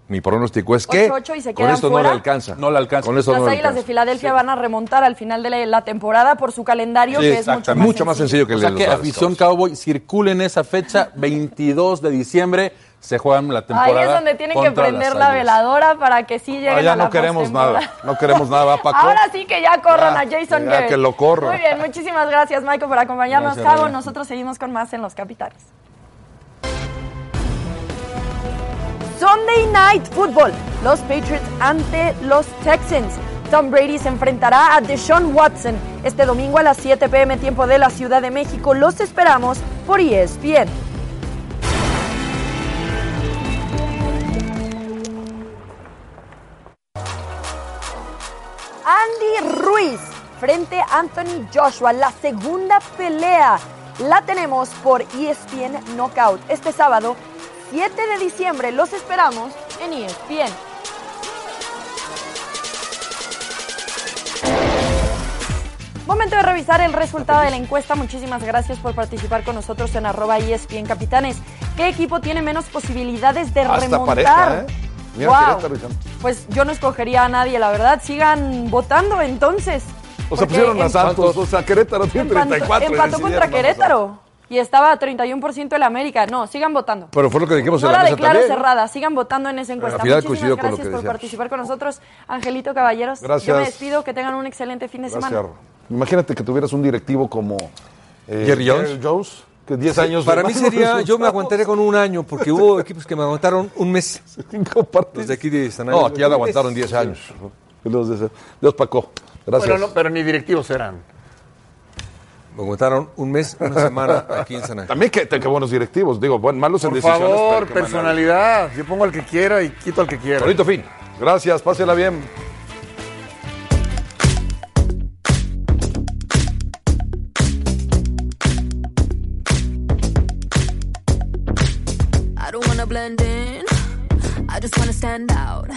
mi pronóstico es que 8-8 y se con quedan esto no fuera. le alcanza. No le alcanza. Con esto Las no le Águilas de alcanza. Filadelfia van a remontar al final de la, la temporada por su calendario, Sí, que es mucho más. Mucho más sencillo que O el sea de que los afición Dallas Cowboy circule en esa fecha, 22 de diciembre, se juegan la Ahí temporada. es donde tienen que prender la veladora para que sí lleguen ya a la no queremos nada. No queremos nada, ¿va, Paco? Ahora sí que ya corran Ya, a Jason ya Garrett. que lo corran. Muy bien, muchísimas gracias, Michael, por acompañarnos. Gracias, Cabo, nosotros seguimos con más en Los Capitanes. Sunday Night Football. Los Patriots ante los Texans. Tom Brady se enfrentará a Deshaun Watson este domingo a las 7 pm tiempo de la Ciudad de México. Los esperamos por ESPN. Andy Ruiz frente a Anthony Joshua. La segunda pelea la tenemos por ESPN Knockout. Este sábado, 7 de diciembre, los esperamos en ESPN. Momento de revisar el resultado de la encuesta. Muchísimas gracias por participar con nosotros en arroba ESPN Capitanes. ¿Qué equipo tiene menos posibilidades de Hasta remontar? pareja, ¿eh? Mira, Wow. Pues yo no escogería a nadie, la verdad. Sigan votando entonces. O sea, pusieron a Santos. O sea, Querétaro tiene empató- 34. y Empató contra. Querétaro. Y estaba a 31% el América. No, sigan votando. Pero fue lo que dijimos No en la la mesa declaro también. ¿no? cerrada. Sigan votando en esa encuesta. Muchísimas coincidió con lo gracias que por decíamos. participar con nosotros. Angelito Caballeros, Gracias. yo me despido. Que tengan un excelente fin de Gracias. semana. Imagínate que tuvieras un directivo como eh, Jerry Jones. que 10 años. Para mí sería, yo me aguantaría con un año, porque hubo equipos que me aguantaron un mes. Cinco partidos. Los de aquí de San No, aquí ya le aguantaron 10 años. Dios, Paco. Gracias. Bueno, no, pero ni directivos eran. Me aguantaron un mes, una semana aquí en San Ángel. También qué, qué buenos directivos. Digo, buen, malos en Por decisiones. favor, pero qué buena- personalidad. Yo pongo al que quiera y quito al que quiera. Bonito fin. Gracias, pásela bien. I don't wanna blend in. I just wanna stand out.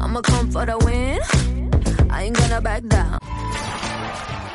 I'ma come for the win. I ain't gonna back down.